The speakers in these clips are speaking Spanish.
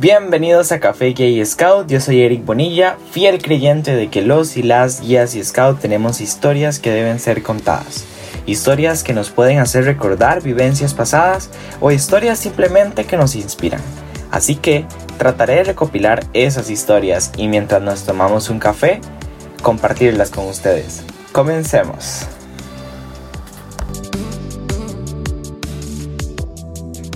Bienvenidos a Café Gay Scout, yo soy Eric Bonilla, fiel creyente de que los y las guías y scout tenemos historias que deben ser contadas. Historias que nos pueden hacer recordar vivencias pasadas o historias simplemente que nos inspiran. Así que trataré de recopilar esas historias y mientras nos tomamos un café, compartirlas con ustedes. Comencemos.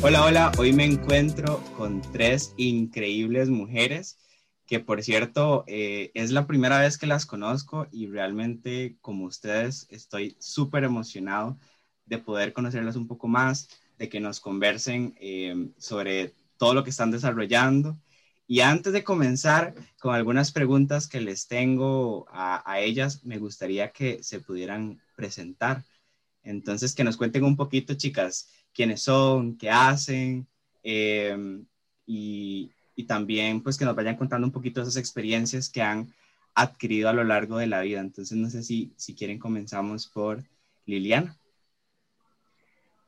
Hola, hola, hoy me encuentro con tres increíbles mujeres que por cierto eh, es la primera vez que las conozco y realmente como ustedes estoy súper emocionado de poder conocerlas un poco más, de que nos conversen eh, sobre todo lo que están desarrollando. Y antes de comenzar con algunas preguntas que les tengo a, a ellas, me gustaría que se pudieran presentar. Entonces, que nos cuenten un poquito, chicas, quiénes son, qué hacen em, y, y, también pues que nos vayan contando un poquito esas experiencias que han adquirido a lo largo de la vida. Entonces no sé si, si quieren comenzamos por Liliana.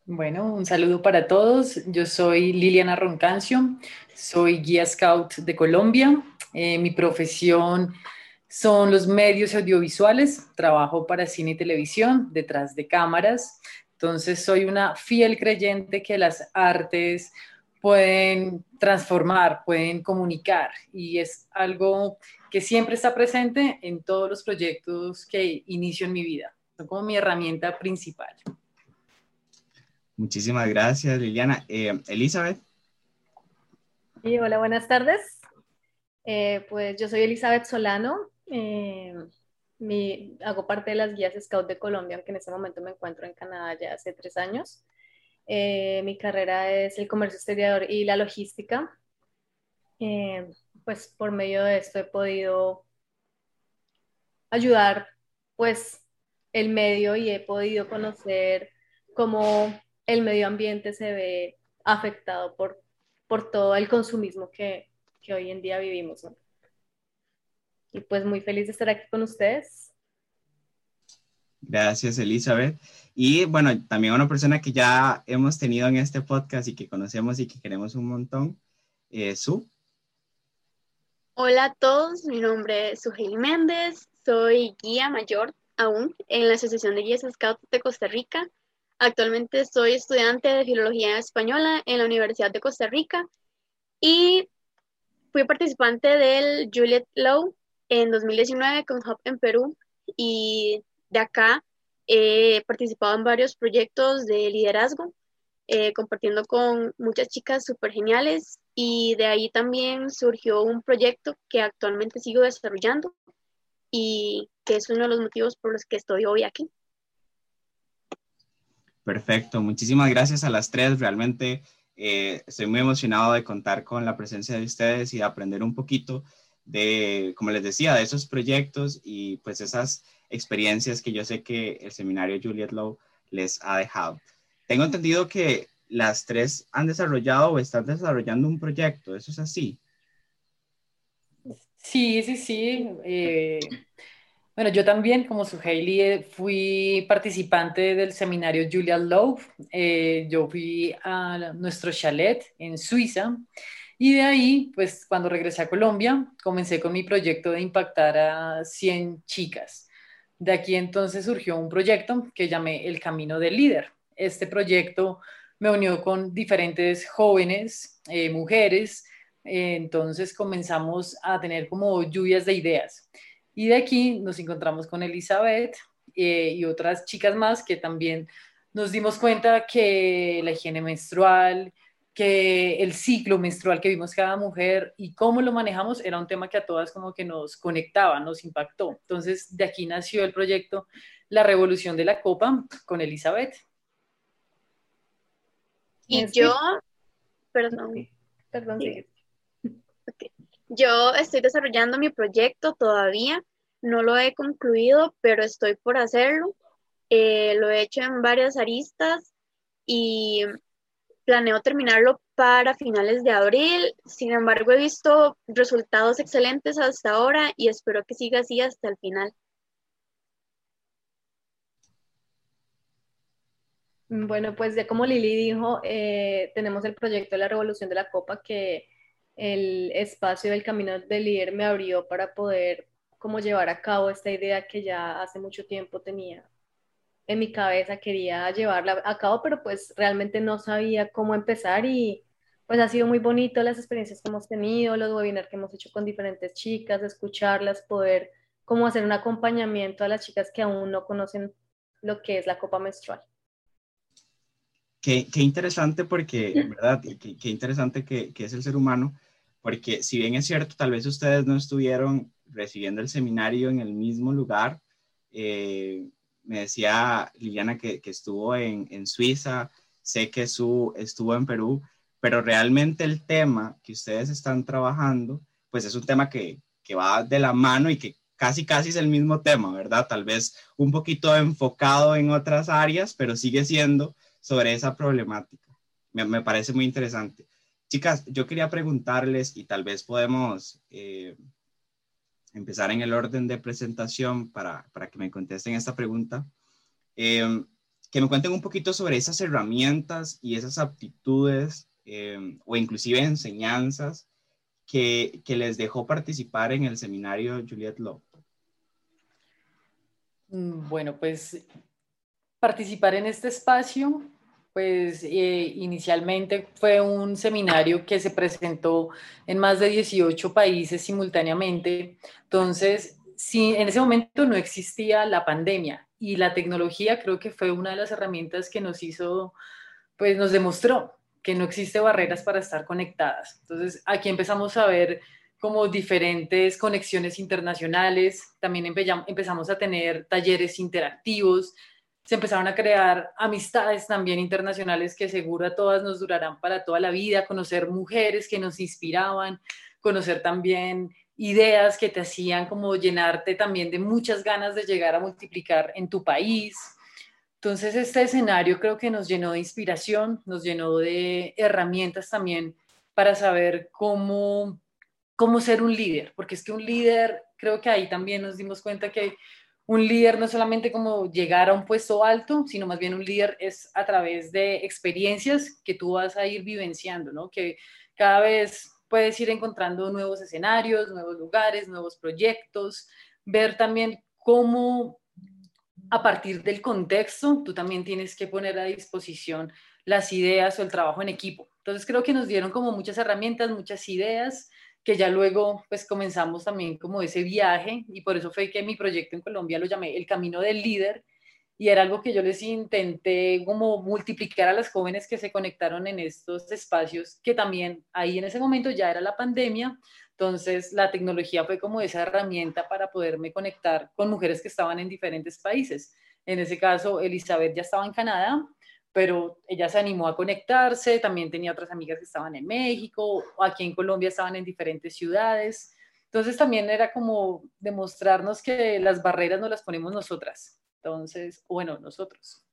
Bueno, un saludo para todos. Yo soy Liliana Roncancio, soy guía scout de Colombia. Eh, mi profesión son los medios audiovisuales, trabajo para cine y televisión, detrás de cámaras. Entonces soy una fiel creyente que las artes pueden transformar, pueden comunicar y es algo que siempre está presente en todos los proyectos que inicio en mi vida. Son como mi herramienta principal. Muchísimas gracias, Liliana. Eh, Elizabeth. Sí, hola, buenas tardes. Eh, pues yo soy Elizabeth Solano. Eh, hago parte de las guías Scout de Colombia, aunque en este momento me encuentro en Canadá ya hace tres años. Eh, mi carrera es el comercio exterior y la logística. Eh, pues por medio de esto he podido ayudar pues el medio y he podido conocer cómo el medio ambiente se ve afectado por, por todo el consumismo que, que hoy en día vivimos. Y pues muy feliz de estar aquí con ustedes. Gracias, Elizabeth. Y bueno, también una persona que ya hemos tenido en este podcast y que conocemos y que queremos un montón, eh, Su. Hola a todos, mi nombre es Sujei Méndez, soy guía mayor aún en la Asociación de Guías Scouts de Costa Rica. Actualmente soy estudiante de Filología Española en la Universidad de Costa Rica y fui participante del Juliet Lowe en 2019 con Hub en Perú y de acá he participado en varios proyectos de liderazgo, eh, compartiendo con muchas chicas súper geniales y de ahí también surgió un proyecto que actualmente sigo desarrollando y que es uno de los motivos por los que estoy hoy aquí. Perfecto, muchísimas gracias a las tres, realmente eh, estoy muy emocionado de contar con la presencia de ustedes y de aprender un poquito de, como les decía, de esos proyectos y pues esas experiencias que yo sé que el seminario Juliet Lowe les ha dejado. Tengo entendido que las tres han desarrollado o están desarrollando un proyecto, ¿eso es así? Sí, sí, sí. Eh, bueno, yo también, como su Hailey, fui participante del seminario Juliet Lowe. Eh, yo fui a nuestro chalet en Suiza y de ahí, pues cuando regresé a Colombia, comencé con mi proyecto de impactar a 100 chicas. De aquí entonces surgió un proyecto que llamé El Camino del Líder. Este proyecto me unió con diferentes jóvenes, eh, mujeres, eh, entonces comenzamos a tener como lluvias de ideas. Y de aquí nos encontramos con Elizabeth eh, y otras chicas más que también nos dimos cuenta que la higiene menstrual, que el ciclo menstrual que vimos cada mujer y cómo lo manejamos era un tema que a todas como que nos conectaba, nos impactó. Entonces, de aquí nació el proyecto La Revolución de la Copa con Elizabeth. Y yo, perdón, perdón, Yo estoy desarrollando mi proyecto todavía, no lo he concluido, pero estoy por hacerlo. Eh, lo he hecho en varias aristas y planeo terminarlo para finales de abril. Sin embargo, he visto resultados excelentes hasta ahora y espero que siga así hasta el final. Bueno, pues ya como Lili dijo, eh, tenemos el proyecto de la Revolución de la Copa que el espacio del camino del líder me abrió para poder como llevar a cabo esta idea que ya hace mucho tiempo tenía en mi cabeza, quería llevarla a cabo, pero pues realmente no sabía cómo empezar y pues ha sido muy bonito las experiencias que hemos tenido, los webinars que hemos hecho con diferentes chicas, escucharlas, poder como hacer un acompañamiento a las chicas que aún no conocen lo que es la copa menstrual. Qué, qué interesante porque, ¿verdad? Qué, qué interesante que, que, es el ser humano, porque si bien es cierto, tal vez ustedes no estuvieron recibiendo el seminario en el mismo lugar, eh, me decía Liliana que, que estuvo en, en, Suiza, sé que su, estuvo en Perú, pero realmente el tema que ustedes están trabajando, pues es un tema que, que va de la mano y que casi casi es el mismo tema, ¿verdad? Tal vez un poquito enfocado en otras áreas, pero sigue siendo sobre esa problemática. Me, me parece muy interesante. Chicas, yo quería preguntarles y tal vez podemos eh, empezar en el orden de presentación para, para que me contesten esta pregunta. Eh, que me cuenten un poquito sobre esas herramientas y esas aptitudes eh, o inclusive enseñanzas que, que, les dejó participar en el seminario Juliet Law. Mm, bueno, pues participar en este espacio, pues eh, inicialmente fue un seminario que se presentó en más de 18 países simultáneamente. Entonces, sí, en ese momento no existía la pandemia y la tecnología creo que fue una de las herramientas que nos hizo, pues nos demostró que no existe barreras para estar conectadas. Entonces, aquí empezamos a ver como diferentes conexiones internacionales, también empezamos a tener talleres interactivos, se empezaron a crear amistades también internacionales que seguro a todas nos durarán para toda la vida, conocer mujeres que nos inspiraban, conocer también ideas que te hacían como llenarte también de muchas ganas de llegar a multiplicar en tu país. Entonces este escenario creo que nos llenó de inspiración, nos llenó de herramientas también para saber cómo cómo ser un líder, porque es que un líder, creo que ahí también nos dimos cuenta que un líder no solamente como llegar a un puesto alto, sino más bien un líder es a través de experiencias que tú vas a ir vivenciando, ¿no? Que cada vez puedes ir encontrando nuevos escenarios, nuevos lugares, nuevos proyectos, ver también cómo a partir del contexto tú también tienes que poner a disposición las ideas o el trabajo en equipo. Entonces creo que nos dieron como muchas herramientas, muchas ideas que ya luego pues comenzamos también como ese viaje y por eso fue que mi proyecto en Colombia lo llamé El Camino del Líder y era algo que yo les intenté como multiplicar a las jóvenes que se conectaron en estos espacios, que también ahí en ese momento ya era la pandemia, entonces la tecnología fue como esa herramienta para poderme conectar con mujeres que estaban en diferentes países. En ese caso, Elizabeth ya estaba en Canadá, pero ella se animó a conectarse, también tenía otras amigas que estaban en México, aquí en Colombia estaban en diferentes ciudades. Entonces también era como demostrarnos que las barreras no las ponemos nosotras. Entonces, bueno, nosotros.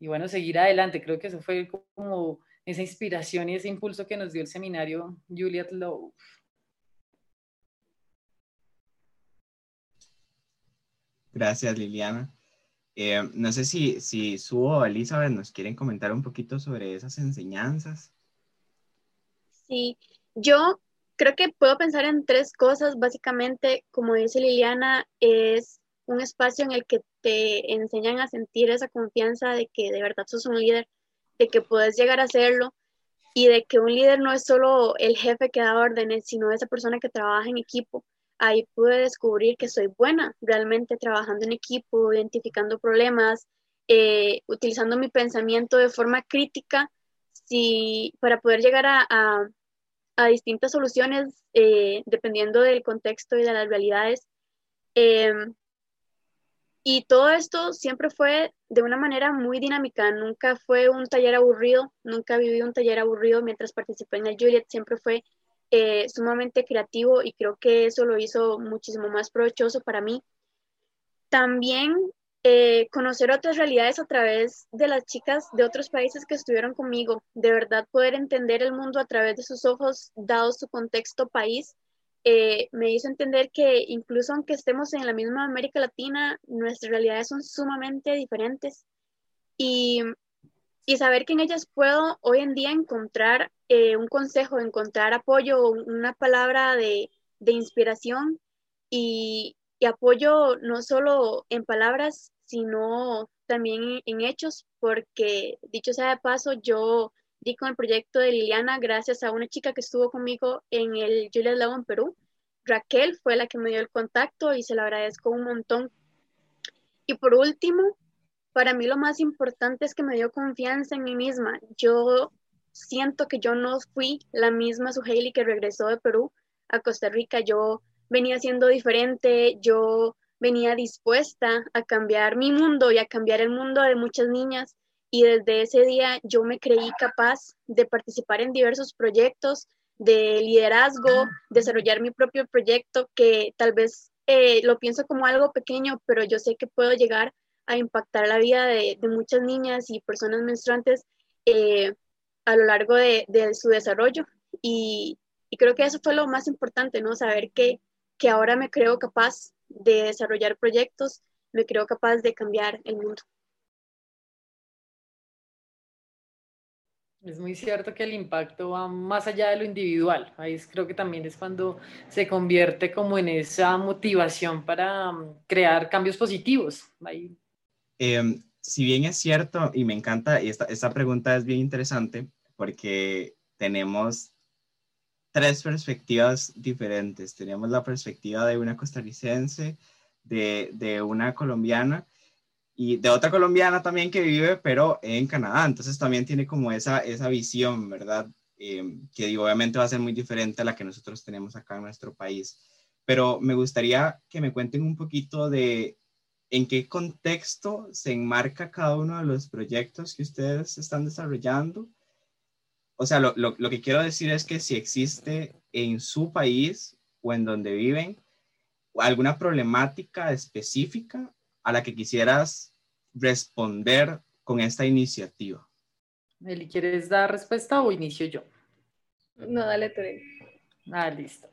Y bueno, seguir adelante. Creo que eso fue como esa inspiración y ese impulso que nos dio el seminario Juliet Lowe. Gracias, Liliana. Eh, no sé si, si Su o Elizabeth nos quieren comentar un poquito sobre esas enseñanzas. Sí, yo creo que puedo pensar en tres cosas. Básicamente, como dice Liliana, es un espacio en el que te enseñan a sentir esa confianza de que de verdad sos un líder, de que puedes llegar a serlo y de que un líder no es solo el jefe que da órdenes, sino esa persona que trabaja en equipo ahí pude descubrir que soy buena realmente trabajando en equipo, identificando problemas, eh, utilizando mi pensamiento de forma crítica si, para poder llegar a, a, distintas soluciones eh, dependiendo del contexto y de las realidades. Em, y todo esto siempre fue de una manera muy dinámica, nunca fue un taller aburrido, nunca viví un taller aburrido mientras participé en el Juliet, siempre fue eh, sumamente creativo y creo que eso lo hizo muchísimo más provechoso para mí. También eh, conocer otras realidades a través de las chicas de otros países que estuvieron conmigo, de verdad poder entender el mundo a través de sus ojos, dado su contexto país, eh, me hizo entender que incluso aunque estemos en la misma América Latina, nuestras realidades son sumamente diferentes y, y saber que en ellas puedo hoy en día encontrar eh, un consejo, encontrar apoyo, una palabra de, inspiración y, apoyo no solo en palabras, sino también en hechos, porque dicho sea de paso, yo di con el proyecto de Liliana gracias a una chica que estuvo conmigo en el Julius Lago en Perú. Raquel fue la que me dio el contacto y se lo agradezco un montón. Y por último, para mí lo más importante es que me dio confianza en mí misma. Yo siento que yo no fui la misma Suheili que regresó de Perú a Costa Rica. Yo venía siendo diferente, yo venía dispuesta a cambiar mi mundo y a cambiar el mundo de muchas niñas. Y desde ese día yo me creí capaz de participar en diversos proyectos de liderazgo, desarrollar mi propio proyecto que tal vez eh, lo pienso como algo pequeño, pero yo sé que puedo llegar a impactar la vida de, muchas niñas y personas menstruantes eh, a lo largo de, su desarrollo. Y, creo que eso fue lo más importante, ¿no? Saber que, que ahora me creo capaz de desarrollar proyectos, me creo capaz de cambiar el mundo. Es muy cierto que el impacto va más allá de lo individual. Ahí creo que también es cuando se convierte como en esa motivación para mm, crear cambios positivos. Ahí Em, si bien es cierto, y me encanta, y esta, esta pregunta es bien interesante, porque tenemos tres perspectivas diferentes. Tenemos la perspectiva de una costarricense, de, de, una colombiana y de otra colombiana también que vive, pero en Canadá. Entonces también tiene como esa, esa visión, ¿verdad? Em, que obviamente va a ser muy diferente a la que nosotros tenemos acá en nuestro país. Pero me gustaría que me cuenten un poquito de en qué contexto se enmarca cada uno de los proyectos que ustedes están desarrollando. O sea, lo, que quiero decir es que si existe en su país o en donde viven alguna problemática específica a la que quisieras responder con esta iniciativa. Eli, ¿quieres dar respuesta o inicio yo? No, dale tú. Ah, listo.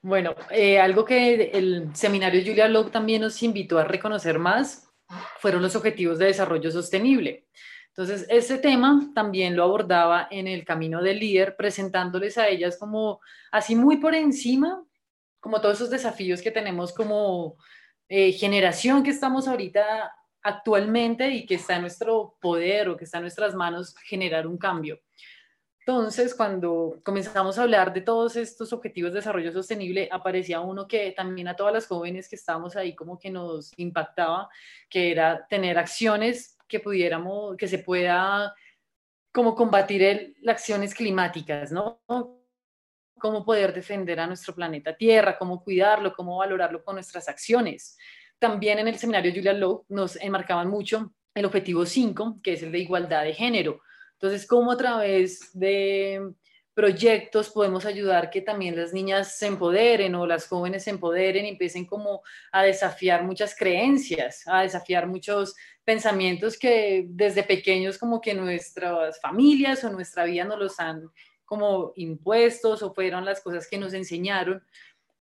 Bueno, eh, algo que el seminario Julia Locke también nos invitó a reconocer más fueron los objetivos de desarrollo sostenible. Entonces, ese tema también lo abordaba en el camino del líder, presentándoles a ellas como así muy por encima, como todos esos desafíos que tenemos como eh, generación que estamos ahorita actualmente y que está en nuestro poder o que está en nuestras manos generar un cambio. Entonces, cuando comenzamos a hablar de todos estos objetivos de desarrollo sostenible, aparecía uno que también a todas las jóvenes que estábamos ahí como que nos impactaba, que era tener acciones que pudiéramos, que se pueda como combatir las acciones climáticas, ¿no? Cómo poder defender a nuestro planeta Tierra, cómo cuidarlo, cómo valorarlo con nuestras acciones. También en el seminario Julia Lowe nos enmarcaban mucho el objetivo 5, que es el de igualdad de género entonces, ¿cómo a través de proyectos podemos ayudar que también las niñas se empoderen o las jóvenes se empoderen y empiecen como a desafiar muchas creencias, a desafiar muchos pensamientos que desde pequeños como que nuestras familias o nuestra vida nos los han como impuestos o fueron las cosas que nos enseñaron.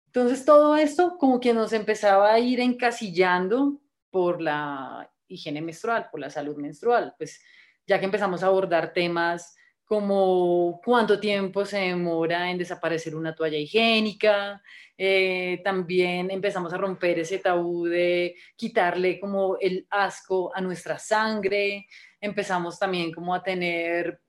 Entonces todo esto como que nos empezaba a ir encasillando por la higiene menstrual, por la salud menstrual. Pues ya que empezamos a abordar temas como cuánto tiempo se demora en desaparecer una toalla higiénica, eh, también empezamos a romper ese tabú de quitarle como el asco a nuestra sangre, empezamos también como a tener,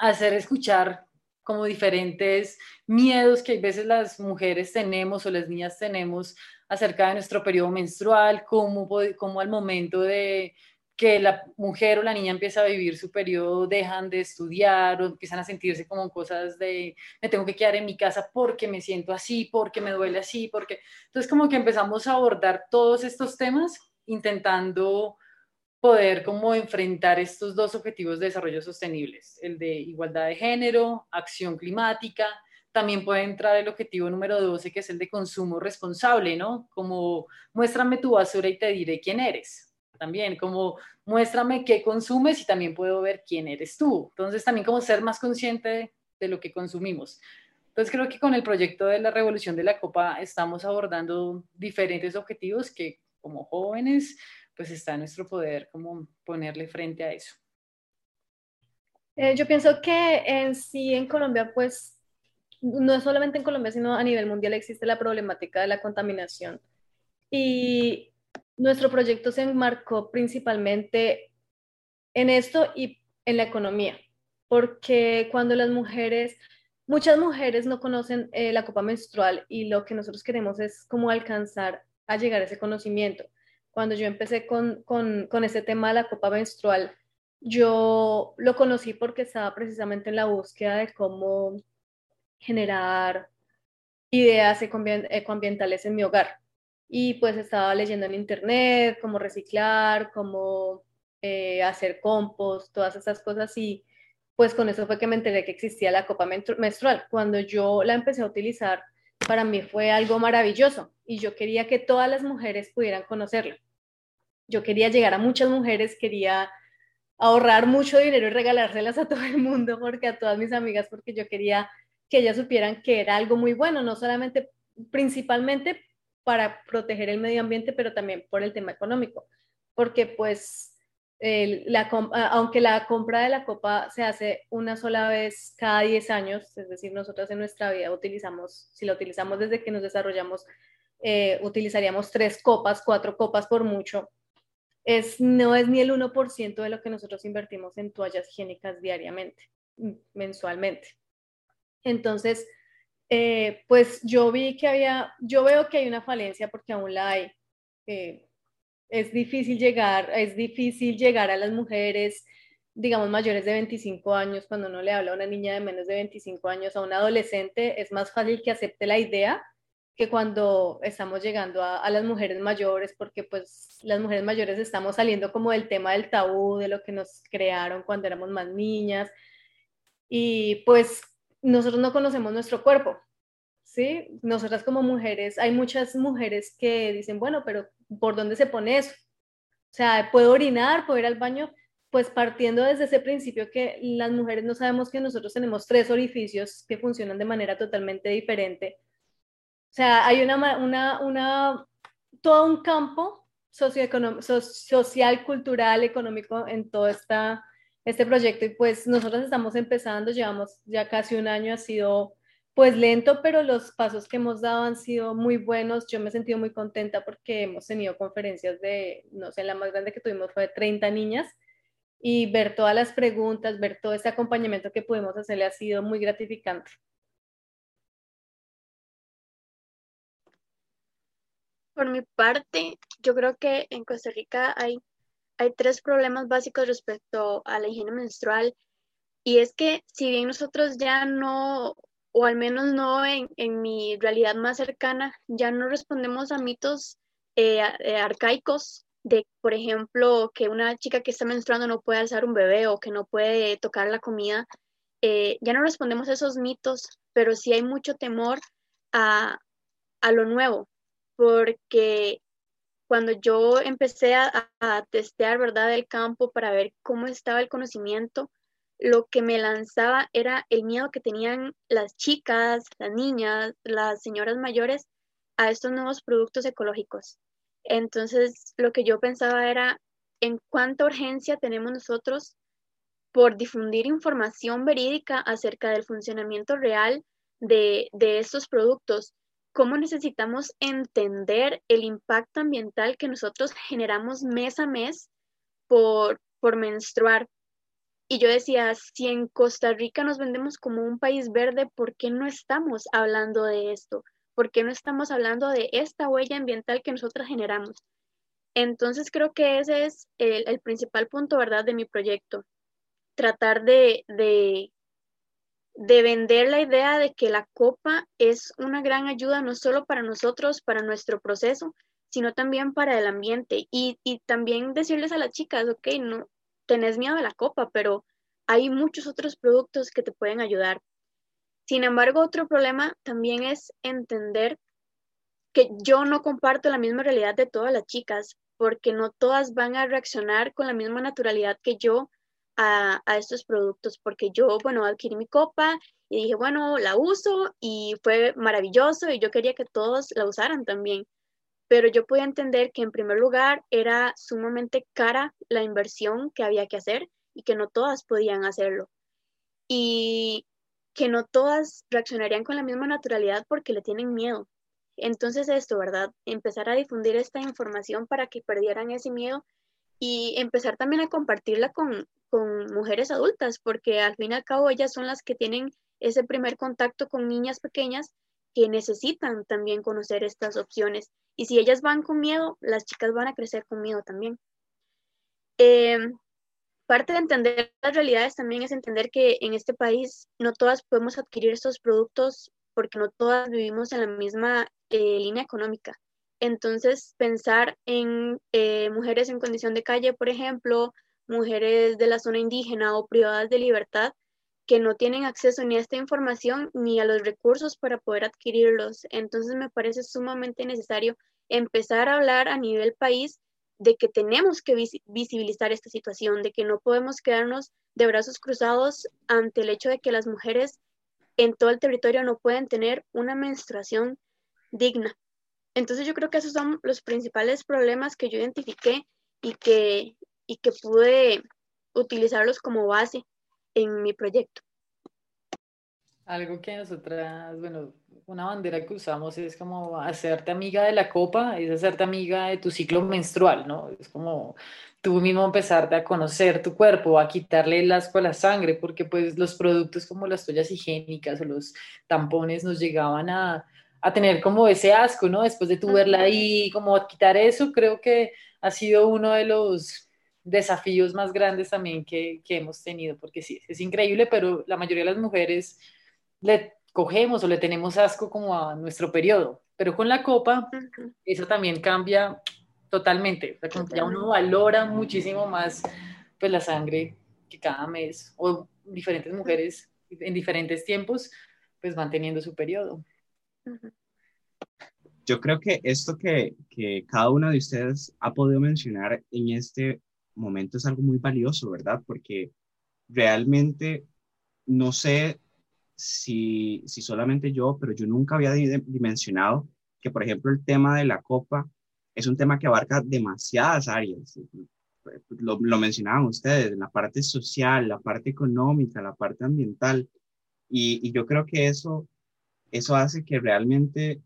a hacer escuchar como diferentes miedos que a veces las mujeres tenemos o las niñas tenemos acerca de nuestro periodo menstrual, como, como al momento de que la mujer o la niña empieza a vivir su periodo, dejan de estudiar o empiezan a sentirse como cosas de me tengo que quedar en mi casa porque me siento así, porque me duele así, porque... Entonces como que empezamos a abordar todos estos temas intentando poder como enfrentar estos dos objetivos de desarrollo sostenibles, el de igualdad de género, acción climática, también puede entrar el objetivo número 12, que es el de consumo responsable, ¿no? Como muéstrame tu basura y te diré quién eres también, como muéstrame qué consumes y también puedo ver quién eres tú. Entonces también como ser más consciente de, lo que consumimos. Entonces creo que con el proyecto de la revolución de la copa estamos abordando diferentes objetivos que como jóvenes pues está en nuestro poder como ponerle frente a eso. Eh, yo pienso que en sí en Colombia, pues, no es solamente en Colombia, sino a nivel mundial existe la problemática de la contaminación. Y nuestro proyecto se enmarcó principalmente en esto y en la economía, porque cuando las mujeres, muchas mujeres no conocen eh, la copa menstrual y lo que nosotros queremos es como alcanzar a llegar a ese conocimiento. Cuando yo empecé con, con, con ese tema de la copa menstrual, yo lo conocí porque estaba precisamente en la búsqueda de cómo generar ideas ecoambientales en mi hogar. Y pues estaba leyendo en internet cómo reciclar, cómo eh, hacer compost, todas esas cosas y pues con eso fue que me enteré que existía la copa menstrual. Cuando yo la empecé a utilizar, para mí fue algo maravilloso y yo quería que todas las mujeres pudieran conocerla. Yo quería llegar a muchas mujeres, quería ahorrar mucho dinero y regalárselas a todo el mundo, porque a todas mis amigas, porque yo quería que ellas supieran que era algo muy bueno, no solamente, principalmente para proteger el medio ambiente, pero también por el tema económico, porque pues la, aunque la compra de la copa se hace una sola vez cada 10 años, es decir, nosotros en nuestra vida utilizamos, si la utilizamos desde que nos desarrollamos, eh, utilizaríamos tres copas, cuatro copas por mucho, es, no es ni el 1% de lo que nosotros invertimos en toallas higiénicas diariamente, mensualmente. Entonces, eh, pues yo vi que había, yo veo que hay una falencia porque aún la hay. Es difícil llegar, es difícil llegar a las mujeres, digamos, mayores de 25 años, cuando uno le habla a una niña de menos de 25 años, a un adolescente, es más fácil que acepte la idea que cuando estamos llegando a, a, las mujeres mayores, porque pues las mujeres mayores estamos saliendo como del tema del tabú, de lo que nos crearon cuando éramos más niñas, y pues nosotros no conocemos nuestro cuerpo, ¿sí? Nosotras como mujeres, hay muchas mujeres que dicen, bueno, pero ¿por dónde se pone eso? O sea, ¿puedo orinar? ¿Puedo ir al baño? Pues partiendo desde ese principio que las mujeres no sabemos que nosotros tenemos tres orificios que funcionan de manera totalmente diferente. O sea, hay una, una, una todo un campo social, cultural, económico en todo esta, este proyecto y pues nosotros estamos empezando, llevamos ya casi un año, ha sido pues lento, pero los pasos que hemos dado han sido muy buenos. Yo me he sentido muy contenta porque hemos tenido conferencias de, no sé, la más grande que tuvimos fue de 30 niñas y ver todas las preguntas, ver todo este acompañamiento que pudimos hacerle ha sido muy gratificante. Por mi parte, yo creo que en Costa Rica hay, hay tres problemas básicos respecto a la higiene menstrual. Y es que si bien nosotros ya no o al menos no en, mi realidad más cercana, ya no respondemos a mitos eh, eh, arcaicos de, por ejemplo, que una chica que está menstruando no puede alzar un bebé o que no puede tocar la comida. Eh, ya no respondemos a esos mitos, pero sí hay mucho temor a, a lo nuevo, porque cuando yo empecé a, testear, ¿verdad?, el campo para ver cómo estaba el conocimiento, lo que me lanzaba era el miedo que tenían las chicas, las niñas, las señoras mayores a estos nuevos productos ecológicos. Entonces, lo que yo pensaba era en cuánta urgencia tenemos nosotros por difundir información verídica acerca del funcionamiento real de estos productos, cómo necesitamos entender el impacto ambiental que nosotros generamos mes a mes por, por menstruar, y yo decía, si en Costa Rica nos vendemos como un país verde, ¿por qué no estamos hablando de esto? ¿Por qué no estamos hablando de esta huella ambiental que nosotros generamos? Entonces creo que ese es el, principal punto, ¿verdad?, de mi proyecto. Tratar de, de, de vender la idea de que la copa es una gran ayuda no solo para nosotros, para nuestro proceso, sino también para el ambiente. Y, y también decirles a las chicas, ok, no, tenés miedo de la copa, pero hay muchos otros productos que te pueden ayudar. Sin embargo, otro problema también es entender que yo no comparto la misma realidad de todas las chicas, porque no todas van a reaccionar con la misma naturalidad que yo a, estos productos, porque yo, bueno, adquirí mi copa y dije, bueno, la uso y fue maravilloso y yo quería que todos la usaran también pero yo pude entender que en primer lugar era sumamente cara la inversión que había que hacer y que no todas podían hacerlo. y que no todas reaccionarían con la misma naturalidad porque le tienen miedo. Entonces esto, ¿verdad? Empezar a difundir esta información para que perdieran ese miedo y empezar también a compartirla con, con mujeres adultas, porque al fin y al cabo ellas son las que tienen ese primer contacto con niñas pequeñas que necesitan también conocer estas opciones. Y si ellas van con miedo, las chicas van a crecer con miedo también. Em, parte de entender las realidades también es entender que en este país no todas podemos adquirir estos productos porque no todas vivimos en la misma eh, línea económica. Entonces, pensar en eh, mujeres en condición de calle, por ejemplo, mujeres de la zona indígena o privadas de libertad, que no tienen acceso ni a esta información ni a los recursos para poder adquirirlos. Entonces, me parece sumamente necesario empezar a hablar a nivel país de que tenemos que visibilizar esta situación, de que no podemos quedarnos de brazos cruzados ante el hecho de que las mujeres en todo el territorio no pueden tener una menstruación digna. Entonces yo creo que esos son los principales problemas que yo identifiqué y que, y que pude utilizarlos como base en mi proyecto. Algo que nosotras, bueno, una bandera que usamos es como hacerte amiga de la copa, es hacerte amiga de tu ciclo menstrual, ¿no? Es como tú mismo empezarte a conocer tu cuerpo, a quitarle el asco a la sangre, porque pues los productos como las toallas higiénicas o los tampones nos llegaban a, a tener como ese asco, ¿no? Después de tu verla ahí, como quitar eso, creo que ha sido uno de los desafíos más grandes también que, que hemos tenido, porque sí, es increíble, pero la mayoría de las mujeres le cogemos o le tenemos asco como a nuestro periodo, pero con la copa eso también cambia totalmente, o sea, ya uno valora muchísimo más pues la sangre que cada mes o diferentes mujeres en diferentes tiempos pues van teniendo su periodo. Yo creo que esto que, que cada una de ustedes ha podido mencionar en este momento es algo muy valioso, ¿verdad? Porque realmente no sé si, si solamente yo, pero yo nunca había dimensionado que, por ejemplo, el tema de la copa es un tema que abarca demasiadas áreas. Lo, lo, mencionaban ustedes, la parte social, la parte económica, la parte ambiental. Y, y, yo creo que eso, eso hace que realmente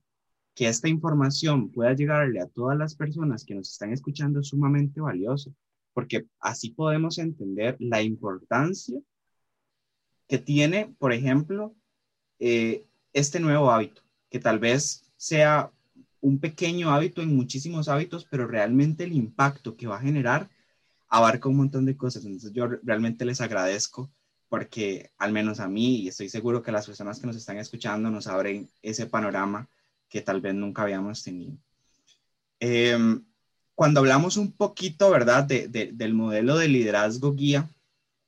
que esta información pueda llegarle a todas las personas que nos están escuchando es sumamente valioso, porque así podemos entender la importancia que tiene, por ejemplo, eh, este nuevo hábito, que tal vez sea un pequeño hábito en muchísimos hábitos, pero realmente el impacto que va a generar abarca un montón de cosas. Entonces yo realmente les agradezco porque al menos a mí, y estoy seguro que las personas que nos están escuchando nos abren ese panorama que tal vez nunca habíamos tenido. Em, cuando hablamos un poquito, ¿verdad?, del modelo de liderazgo guía,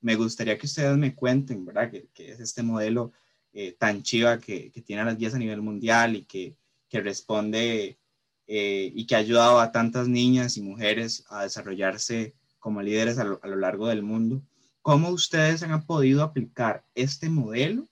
me gustaría que ustedes me cuenten, ¿verdad? Que, es este modelo eh, tan chiva que, que, tiene las guías a nivel mundial y que, que responde eh, y que ha ayudado a tantas niñas y mujeres a desarrollarse como líderes a a lo largo del mundo. ¿Cómo ustedes han podido aplicar este modelo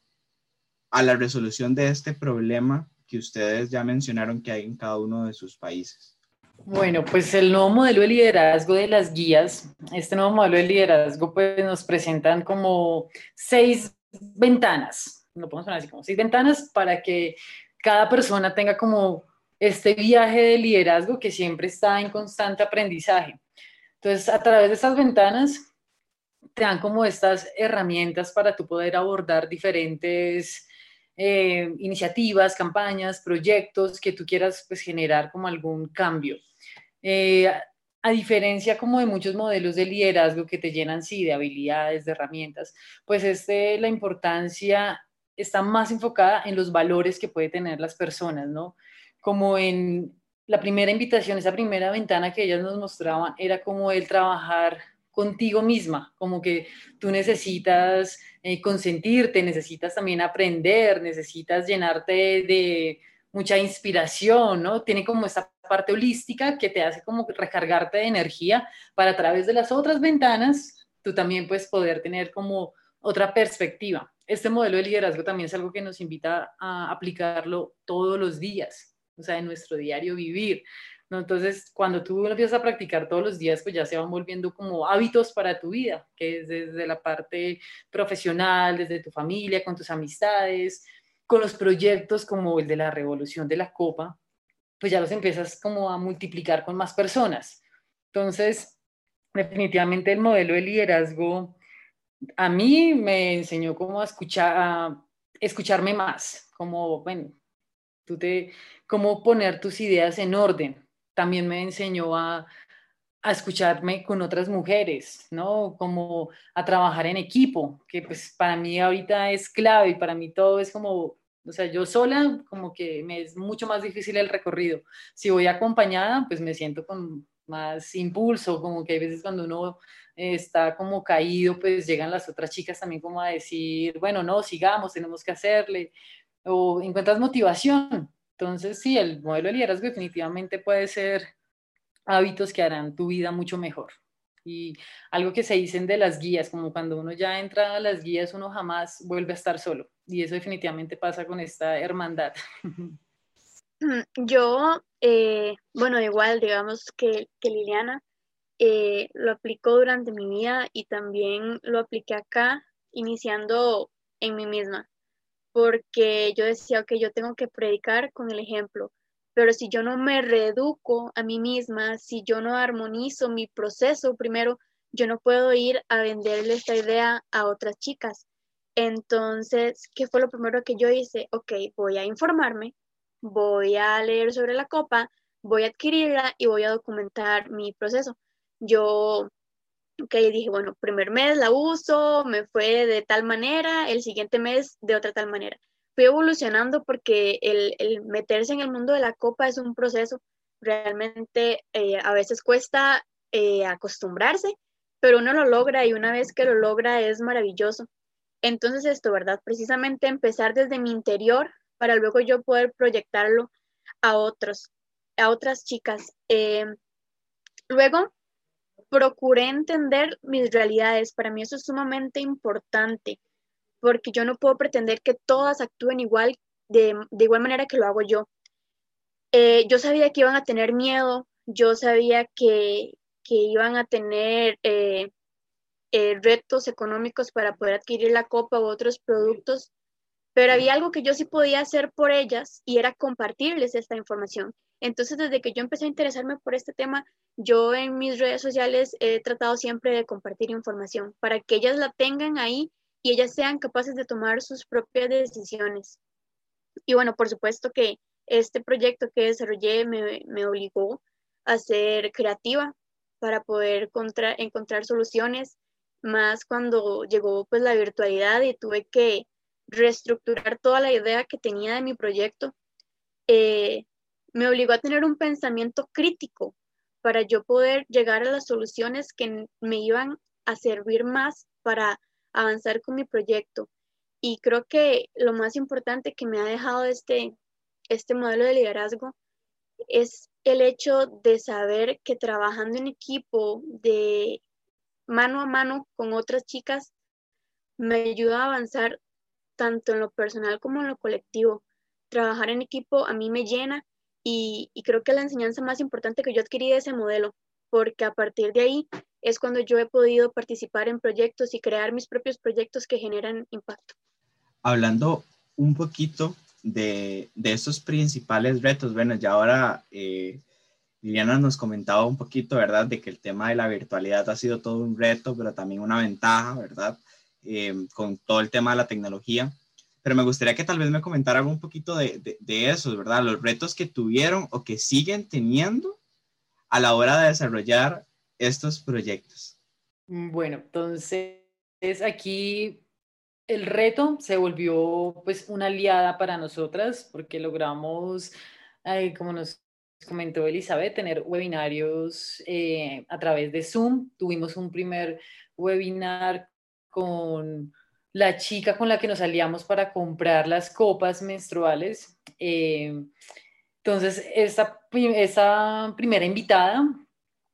a la resolución de este problema que ustedes ya mencionaron que hay en cada uno de sus países? Bueno, pues el nuevo modelo de liderazgo de las guías, este nuevo modelo de liderazgo pues nos presentan como seis ventanas, lo podemos poner así como seis ventanas para que cada persona tenga como este viaje de liderazgo que siempre está en constante aprendizaje. Entonces, a través de estas ventanas te dan como estas herramientas para tú poder abordar diferentes eh, iniciativas, campañas, proyectos que tú quieras pues, generar como algún cambio. Eh, a diferencia como de muchos modelos de liderazgo que te llenan, sí, de habilidades, de herramientas, pues este, la importancia está más enfocada en los valores que puede tener las personas, ¿no? Como en la primera invitación, esa primera ventana que ellas nos mostraban, era como el trabajar contigo misma, como que tú necesitas eh, consentirte, necesitas también aprender, necesitas llenarte de mucha inspiración, ¿no? Tiene como esta parte holística que te hace como recargarte de energía para a través de las otras ventanas tú también puedes poder tener como otra perspectiva. Este modelo de liderazgo también es algo que nos invita a aplicarlo todos los días, o sea, en nuestro diario vivir, ¿no? Entonces, cuando tú lo empiezas a practicar todos los días, pues ya se van volviendo como hábitos para tu vida, que es desde la parte profesional, desde tu familia, con tus amistades, con los proyectos como el de la revolución de la copa, pues ya los empiezas como a multiplicar con más personas. Entonces, definitivamente el modelo de liderazgo a mí me enseñó cómo a escuchar, a escucharme más, como, bueno, tú te, cómo poner tus ideas en orden. También me enseñó a, a escucharme con otras mujeres, ¿no? Como a trabajar en equipo, que pues para mí ahorita es clave y para mí todo es como, o sea, yo sola como que me es mucho más difícil el recorrido. Si voy acompañada, pues me siento con más impulso, como que hay veces cuando uno está como caído, pues llegan las otras chicas también como a decir, bueno, no, sigamos, tenemos que hacerle, o encuentras motivación. Entonces, sí, el modelo de liderazgo definitivamente puede ser hábitos que harán tu vida mucho mejor. Y algo que se dicen de las guías, como cuando uno ya entra a las guías, uno jamás vuelve a estar solo. Y eso definitivamente pasa con esta hermandad. Yo, eh, bueno, igual, digamos que, que Liliana, eh, lo aplicó durante mi vida y también lo apliqué acá, iniciando en mí misma, porque yo decía que yo tengo que predicar con el ejemplo, pero si yo no me reeduco a mí misma, si yo no armonizo mi proceso primero, yo no puedo ir a venderle esta idea a otras chicas. Entonces, ¿qué fue lo primero que yo hice? Ok, voy a informarme, voy a leer sobre la copa, voy a adquirirla y voy a documentar mi proceso yo, ok, dije, bueno, primer mes la uso, me fue de tal manera, el siguiente mes de otra tal manera. Fui evolucionando porque el, meterse en el mundo de la copa es un proceso, realmente eh, a veces cuesta eh, acostumbrarse, pero uno lo logra y una vez que lo logra es maravilloso. Entonces esto, ¿verdad? Precisamente empezar desde mi interior para luego yo poder proyectarlo a otros, a otras chicas. Eh, luego, procuré entender mis realidades. Para mí eso es sumamente importante, porque yo no puedo pretender que todas actúen igual, de, igual manera que lo hago yo. Eh, yo sabía que iban a tener miedo, yo sabía que, iban a tener eh, eh, retos económicos para poder adquirir la copa u otros productos, pero había algo que yo sí podía hacer por ellas y era compartirles esta información. Entonces, desde que yo empecé a interesarme por este tema, yo en mis redes sociales he tratado siempre de compartir información para que ellas la tengan ahí y ellas sean capaces de tomar sus propias decisiones. Y bueno, por supuesto que este proyecto que desarrollé me, obligó a ser creativa para poder encontrar soluciones, más cuando llegó pues la virtualidad y tuve que reestructurar toda la idea que tenía de mi proyecto. Eh, me obligó a tener un pensamiento crítico para yo poder llegar a las soluciones que me iban a servir más para avanzar con mi proyecto. Y creo que lo más importante que me ha dejado este, este modelo de liderazgo es el hecho de saber que trabajando en equipo, de mano a mano con otras chicas, me ayuda a avanzar tanto en lo personal como en lo colectivo. Trabajar en equipo a mí me llena y, creo que la enseñanza más importante que yo adquirí de ese modelo, porque a partir de ahí es cuando yo he podido participar en proyectos y crear mis propios proyectos que generan impacto. Hablando un poquito de, de estos principales retos, bueno, ya ahora eh, Liliana nos comentaba un poquito, ¿verdad?, de que el tema de la virtualidad ha sido todo un reto, pero también una ventaja, ¿verdad?, eh, con todo el tema de la tecnología pero me gustaría que tal vez me comentaran un poquito de, de, eso, ¿verdad? Los retos que tuvieron o que siguen teniendo a la hora de desarrollar estos proyectos. Bueno, entonces aquí el reto se volvió pues una aliada para nosotras porque logramos, como nos comentó Elizabeth, tener webinarios eh, a través de Zoom. Tuvimos un primer webinar con la chica con la que nos salíamos para comprar las copas menstruales. Eh, entonces, esta, primera invitada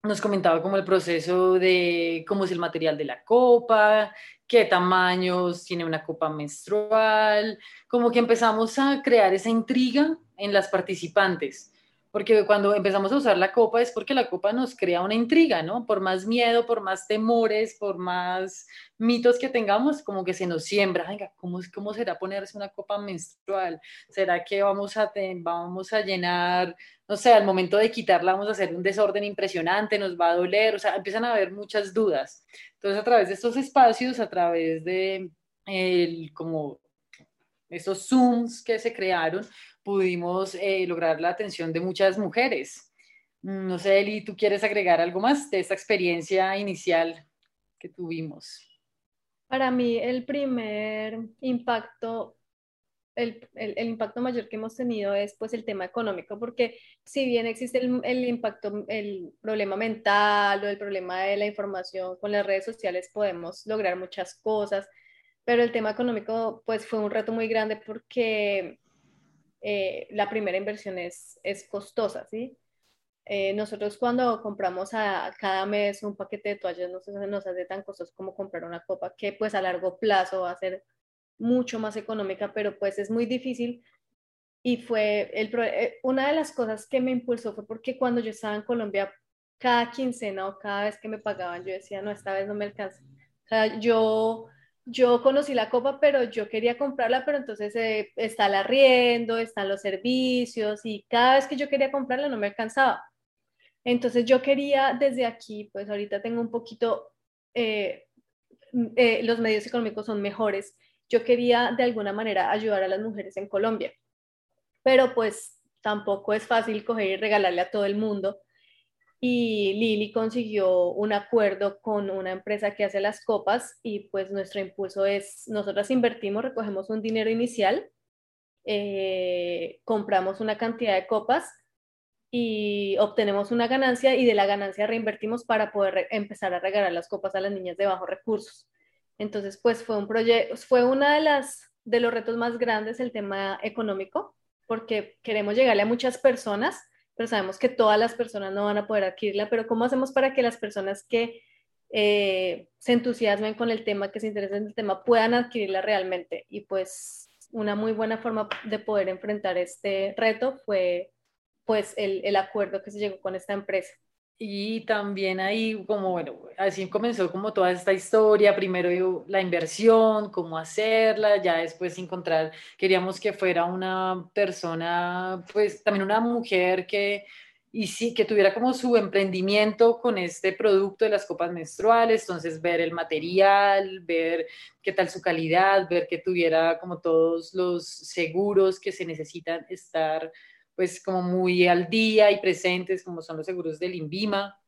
nos comentaba como el proceso de cómo es el material de la copa, qué tamaños tiene una copa menstrual, como que empezamos a crear esa intriga en las participantes, porque cuando empezamos a usar la copa es porque la copa nos crea una intriga, ¿no? Por más miedo, por más temores, por más mitos que tengamos, como que se nos siembra, venga, ¿cómo, cómo será ponerse una copa menstrual? ¿Será que vamos a, vamos a llenar, no sé, al momento de quitarla vamos a hacer un desorden impresionante, nos va a doler? O sea, empiezan a haber muchas dudas. Entonces, a través de estos espacios, a través de el, como esos Zooms que se crearon, pudimos eh, lograr la atención de muchas mujeres. Mm, no sé, Eli, ¿tú quieres agregar algo más de esta experiencia inicial que tuvimos? Para mí el primer impacto, el, el, impacto mayor que hemos tenido es pues el tema económico, porque si bien existe el, el, impacto, el problema mental o el problema de la información con las redes sociales, podemos lograr muchas cosas, pero el tema económico pues fue un reto muy grande porque eh, la primera inversión es, es costosa, ¿sí? Eh, nosotros cuando compramos a cada mes un paquete de toallas no se nos hace tan costoso como comprar una copa que pues a largo plazo va a ser mucho más económica, pero pues es muy difícil. Y fue el, eh, una de las cosas que me impulsó fue porque cuando yo estaba en Colombia, cada quincena o cada vez que me pagaban, yo decía, no, esta vez no me alcanza. O sea, yo yo conocí la copa, pero yo quería comprarla, pero entonces eh, está el arriendo, están los servicios y cada vez que yo quería comprarla no me alcanzaba. Entonces yo quería desde aquí, pues ahorita tengo un poquito, eh, eh, los medios económicos son mejores. Yo quería de alguna manera ayudar a las mujeres en Colombia, pero pues tampoco es fácil coger y regalarle a todo el mundo y Lili consiguió un acuerdo con una empresa que hace las copas y pues nuestro impulso es, nosotras invertimos, recogemos un dinero inicial, eh, compramos una cantidad de copas y obtenemos una ganancia y de la ganancia reinvertimos para poder empezar a regalar las copas a las niñas de bajos recursos. Entonces, pues fue un proyecto, fue una de las de los retos más grandes el tema económico, porque queremos llegarle a muchas personas pero sabemos que todas las personas no van a poder adquirirla, pero ¿cómo hacemos para que las personas que eh, se entusiasmen con el tema, que se interesen en el tema, puedan adquirirla realmente? Y pues una muy buena forma de poder enfrentar este reto fue pues el, el acuerdo que se llegó con esta empresa. Y también ahí, como bueno, así comenzó como toda esta historia, primero la inversión, cómo hacerla, ya después encontrar, queríamos que fuera una persona, pues también una mujer que, y sí, que tuviera como su emprendimiento con este producto de las copas menstruales, entonces ver el material, ver qué tal su calidad, ver que tuviera como todos los seguros que se necesitan estar pues como muy al día y presentes, como son los seguros del INVIMA.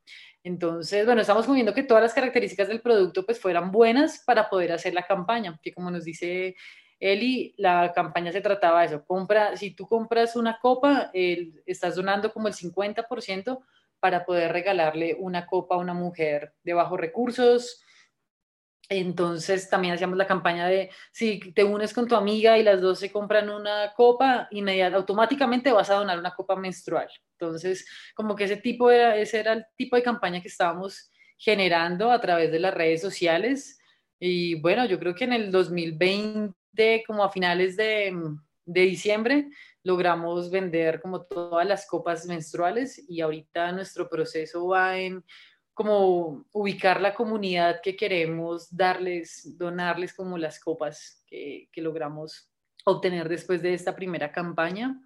Entonces, bueno, estamos viendo que todas las características del producto pues fueran buenas para poder hacer la campaña, que como nos dice Eli, la campaña se trataba de eso. Compra, si tú compras una copa, estás donando como el 50% para poder regalarle una copa a una mujer de bajos recursos, entonces también hacíamos la campaña de si te unes con tu amiga y las dos se compran una copa, inmediatamente, automáticamente vas a donar una copa menstrual. Entonces, como que ese tipo era, ese era el tipo de campaña que estábamos generando a través de las redes sociales. Y bueno, yo creo que en el 2020, como a finales de, de diciembre, logramos vender como todas las copas menstruales y ahorita nuestro proceso va en como ubicar la comunidad que queremos darles, donarles como las copas que, logramos obtener después de esta primera campaña.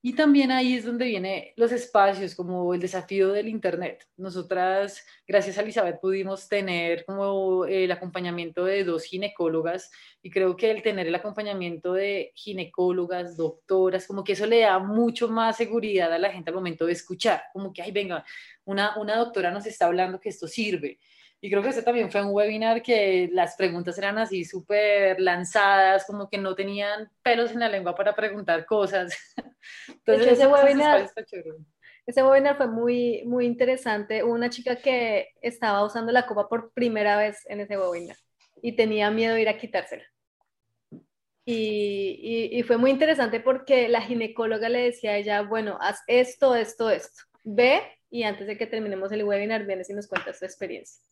Y también ahí es donde vienen los espacios, como el desafío del Internet. Nosotras, gracias a Elizabeth, pudimos tener como el acompañamiento de dos ginecólogas y creo que el tener el acompañamiento de ginecólogas, doctoras, como que eso le da mucho más seguridad a la gente al momento de escuchar, como que, ay, venga, una, una doctora nos está hablando que esto sirve. Y creo que ese también fue un webinar que las preguntas eran así súper lanzadas, como que no tenían pelos en la lengua para preguntar cosas. Entonces, ese, webinar, ese webinar fue muy, muy interesante. Una chica que estaba usando la copa por primera vez en ese webinar y tenía miedo de ir a quitársela. Y, y, y, fue muy interesante porque la ginecóloga le decía a ella, bueno, haz esto, esto, esto, ve y antes de que terminemos el webinar vienes y nos cuentas tu experiencia.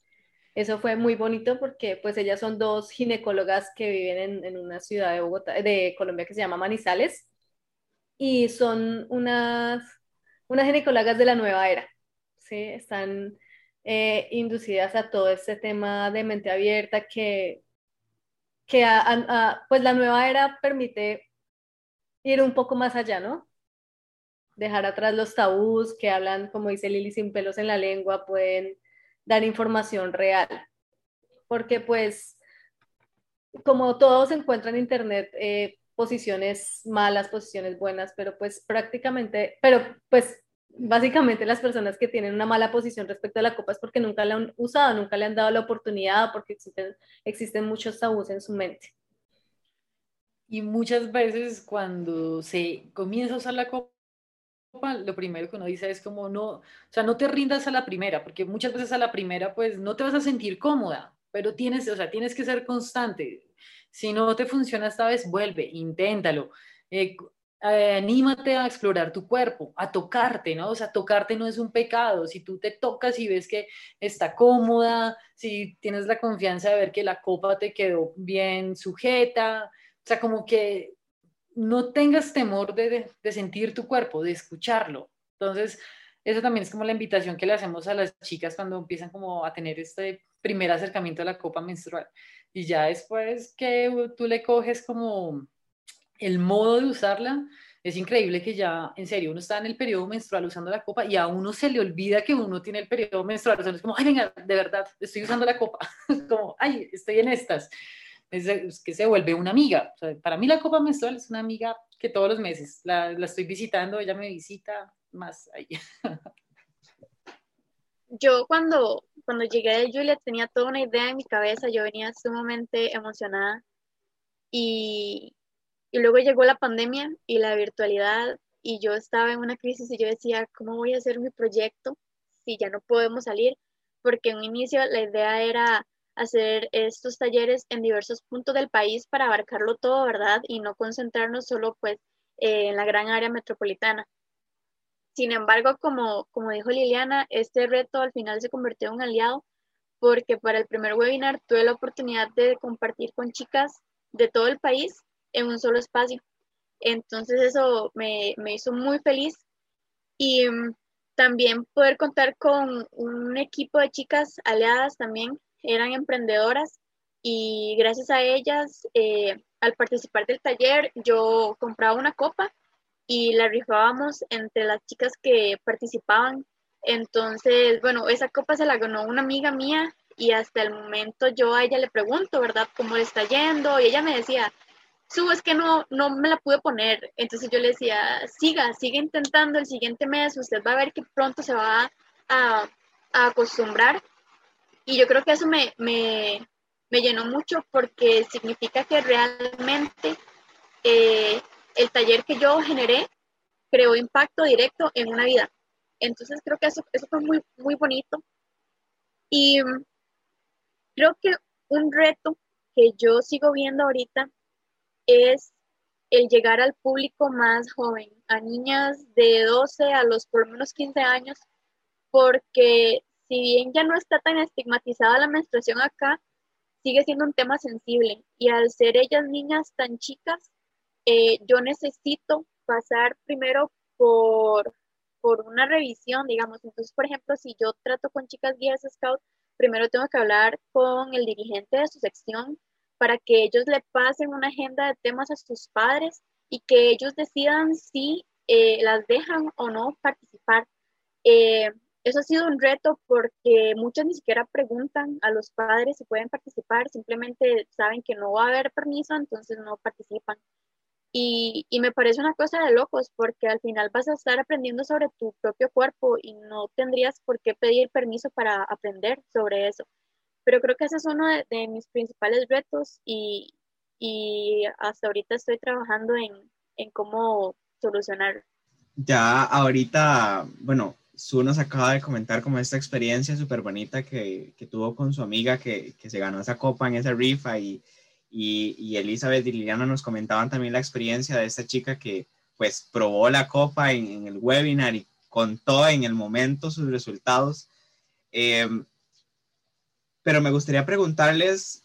Eso fue muy bonito porque pues ellas son dos ginecólogas que viven en, en una ciudad de Bogotá, de Colombia que se llama Manizales y son unas unas ginecólogas de la nueva era, ¿sí? Están eh, inducidas a todo este tema de mente abierta que, que pues la nueva era permite ir un poco más allá, ¿no? Dejar atrás los tabús que hablan, como dice Lili, sin pelos en la lengua, pueden dar información real. Porque pues, como todos encuentran en Internet, eh, posiciones malas, posiciones buenas, pero pues prácticamente, pero pues básicamente las personas que tienen una mala posición respecto a la copa es porque nunca la han usado, nunca le han dado la oportunidad, porque existen, existen muchos tabús en su mente. Y muchas veces cuando se comienza a usar la copa, lo primero que uno dice es como no, o sea, no te rindas a la primera, porque muchas veces a la primera pues no te vas a sentir cómoda, pero tienes, o sea, tienes que ser constante. Si no te funciona esta vez, vuelve, inténtalo. Eh, eh, anímate a explorar tu cuerpo, a tocarte, ¿no? O sea, tocarte no es un pecado. Si tú te tocas y ves que está cómoda, si tienes la confianza de ver que la copa te quedó bien sujeta, o sea, como que no tengas temor de, sentir tu cuerpo, de escucharlo. Entonces, eso también es como la invitación que le hacemos a las chicas cuando empiezan como a tener este primer acercamiento a la copa menstrual. Y ya después que tú le coges como el modo de usarla, es increíble que ya, en serio, uno está en el periodo menstrual usando la copa y a uno se le olvida que uno tiene el periodo menstrual. O sea, es como, ay, venga, de verdad, estoy usando la copa. como, ay, estoy en estas. Es, que se vuelve una amiga. para mí la copa menstrual es una amiga que todos los meses la, la estoy visitando, ella me visita más ahí. Yo cuando, cuando llegué de Julia tenía toda una idea en mi cabeza, yo venía sumamente emocionada y, y luego llegó la pandemia y la virtualidad y yo estaba en una crisis y yo decía, ¿cómo voy a hacer mi proyecto si ya no podemos salir? Porque en un inicio la idea era hacer estos talleres en diversos puntos del país para abarcarlo todo, ¿verdad? Y no concentrarnos solo pues en la gran área metropolitana. Sin embargo, como, como dijo Liliana, este reto al final se convirtió en un aliado porque para el primer webinar tuve la oportunidad de compartir con chicas de todo el país en un solo espacio. Entonces eso me, hizo muy feliz y mm, también poder contar con un equipo de chicas aliadas también, eran emprendedoras y gracias a ellas, eh, al participar del taller, yo compraba una copa y la rifábamos entre las chicas que participaban. Entonces, bueno, esa copa se la ganó una amiga mía y hasta el momento yo a ella le pregunto, ¿verdad? ¿Cómo le está yendo? Y ella me decía, Su, es que no, no me la pude poner. Entonces yo le decía, siga, siga intentando el siguiente mes, usted va a ver que pronto se va a, acostumbrar. Y yo creo que eso me, me, me llenó mucho porque significa que realmente eh, el taller que yo generé creó impacto directo en una vida. Entonces creo que eso, eso fue muy, muy bonito. Y mm, creo que un reto que yo sigo viendo ahorita es el llegar al público más joven, a niñas de 12 a los por lo menos 15 años, porque si bien ya no está tan estigmatizada la menstruación acá, sigue siendo un tema sensible y al ser ellas niñas tan chicas, eh, yo necesito pasar primero por, por una revisión, digamos. Entonces, por ejemplo, si yo trato con chicas guías scout, primero tengo que hablar con el dirigente de su sección para que ellos le pasen una agenda de temas a sus padres y que ellos decidan si eh, las dejan o no participar. Eh, eso ha sido un reto porque muchos ni siquiera preguntan a los padres si pueden participar, simplemente saben que no va a haber permiso, entonces no participan. Y, me parece una cosa de locos porque al final vas a estar aprendiendo sobre tu propio cuerpo y no tendrías por qué pedir permiso para aprender sobre eso. Pero creo que ese es uno de, mis principales retos y, hasta ahorita estoy trabajando en, cómo solucionarlo. Ya ahorita, bueno, Su nos acaba de comentar como esta experiencia súper bonita que, tuvo con su amiga que, que, se ganó esa copa en esa rifa y, y, Elizabeth y Liliana nos comentaban también la experiencia de esta chica que pues probó la copa en, el webinar y contó en el momento sus resultados. Em, pero me gustaría preguntarles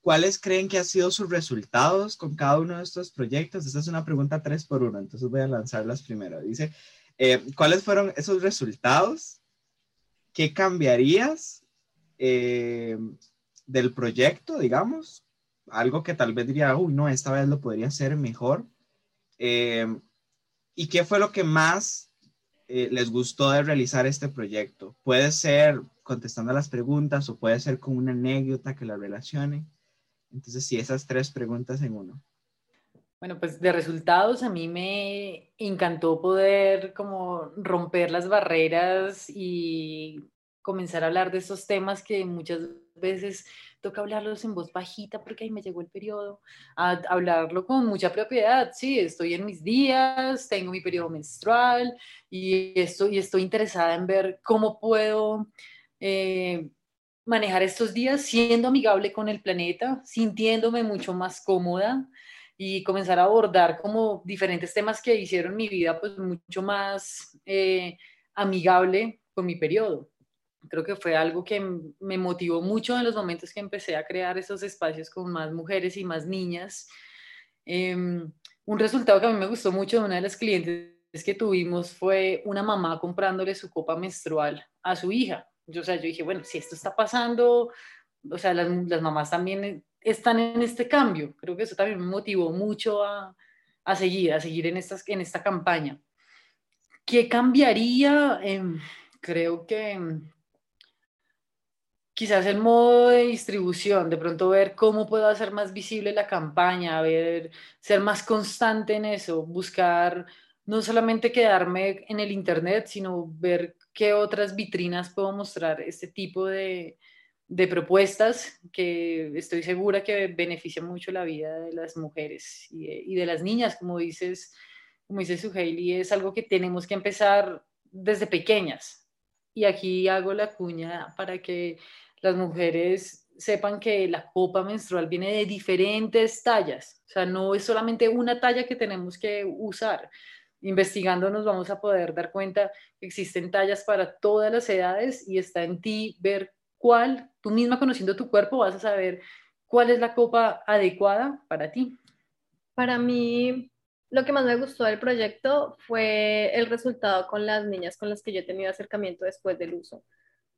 cuáles creen que han sido sus resultados con cada uno de estos proyectos. Esta es una pregunta tres por uno, entonces voy a lanzarlas primero. Dice, Eh, ¿Cuáles fueron esos resultados? ¿Qué cambiarías eh, del proyecto, digamos? Algo que tal vez diría, uy, no, esta vez lo podría hacer mejor. Eh, ¿Y qué fue lo que más les gustó de realizar este proyecto? Puede ser contestando a las preguntas o puede ser con una anécdota que la relacione. Entonces, sí, esas tres preguntas en uno. Bueno, pues de resultados a mí me encantó poder como romper las barreras y comenzar a hablar de esos temas que muchas veces toca hablarlos en voz bajita porque ahí me llegó el periodo, a hablarlo con mucha propiedad, sí, estoy en mis días, tengo mi periodo menstrual y estoy, interesada en ver cómo puedo eh, manejar estos días siendo amigable con el planeta, sintiéndome mucho más cómoda y comenzar a abordar como diferentes temas que hicieron mi vida pues mucho más eh, amigable con mi periodo. Creo que fue algo que me motivó mucho en los momentos que empecé a crear esos espacios con más mujeres y más niñas. Em, un resultado que a mí me gustó mucho de una de las clientes que tuvimos fue una mamá comprándole su copa menstrual a su hija. Yo, o sea, yo dije, bueno, si esto está pasando, o sea, las, las mamás también están en este cambio. Creo que eso también me motivó mucho a, a seguir, a seguir en, estas, en esta campaña. ¿Qué cambiaría? Em, creo que em, quizás el modo de distribución, de pronto ver cómo puedo hacer más visible la campaña, ver, ser más constante en eso, buscar no solamente quedarme en el Internet, sino ver qué otras vitrinas puedo mostrar este tipo de, de propuestas que estoy segura que benefician mucho la vida de las mujeres y de, las niñas, como dices, como dice Suheili, es algo que tenemos que empezar desde pequeñas. Y aquí hago la cuña para que las mujeres sepan que la copa menstrual viene de diferentes tallas, o sea, no es solamente una talla que tenemos que usar. Investigando nos vamos a poder dar cuenta que existen tallas para todas las edades y está en ti ver cuál, tú misma conociendo tu cuerpo, vas a saber cuál es la copa adecuada para ti. Para mí, lo que más me gustó del proyecto fue el resultado con las niñas con las que yo he tenido acercamiento después del uso,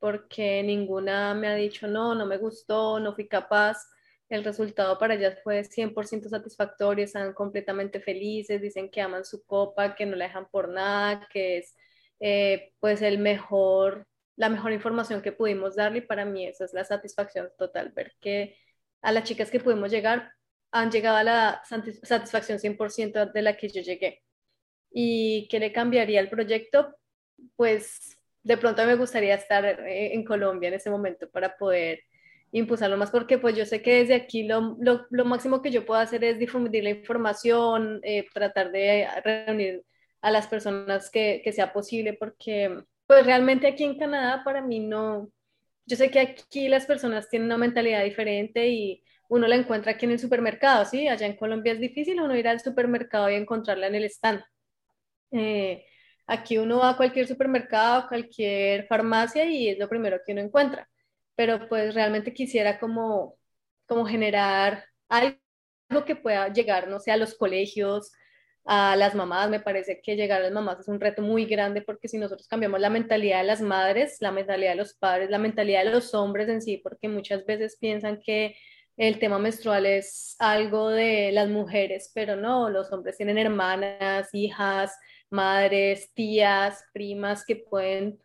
porque ninguna me ha dicho, no, no me gustó, no fui capaz. El resultado para ellas fue 100% satisfactorio, están completamente felices, dicen que aman su copa, que no la dejan por nada, que es eh, pues el mejor la mejor información que pudimos darle y para mí esa es la satisfacción total, ver que a las chicas que pudimos llegar han llegado a la satisfacción 100% de la que yo llegué. ¿Y qué le cambiaría al proyecto? Pues de pronto me gustaría estar eh, en Colombia en ese momento para poder impulsarlo más, porque pues yo sé que desde aquí lo, lo, máximo que yo puedo hacer es difundir la información, eh, tratar de reunir a las personas que, que sea posible, porque pues realmente aquí en Canadá para mí no, yo sé que aquí las personas tienen una mentalidad diferente y uno la encuentra aquí en el supermercado, ¿sí? Allá en Colombia es difícil uno ir al supermercado y encontrarla en el stand. Eh, aquí uno va a cualquier supermercado, cualquier farmacia y es lo primero que uno encuentra. Pero pues realmente quisiera como, como generar algo que pueda llegar, no sé, a los colegios, a las mamás. Me parece que llegar a las mamás es un reto muy grande porque si nosotros cambiamos la mentalidad de las madres, la mentalidad de los padres, la mentalidad de los hombres en sí, porque muchas veces piensan que el tema menstrual es algo de las mujeres, pero no, los hombres tienen hermanas, hijas, madres, tías, primas que pueden...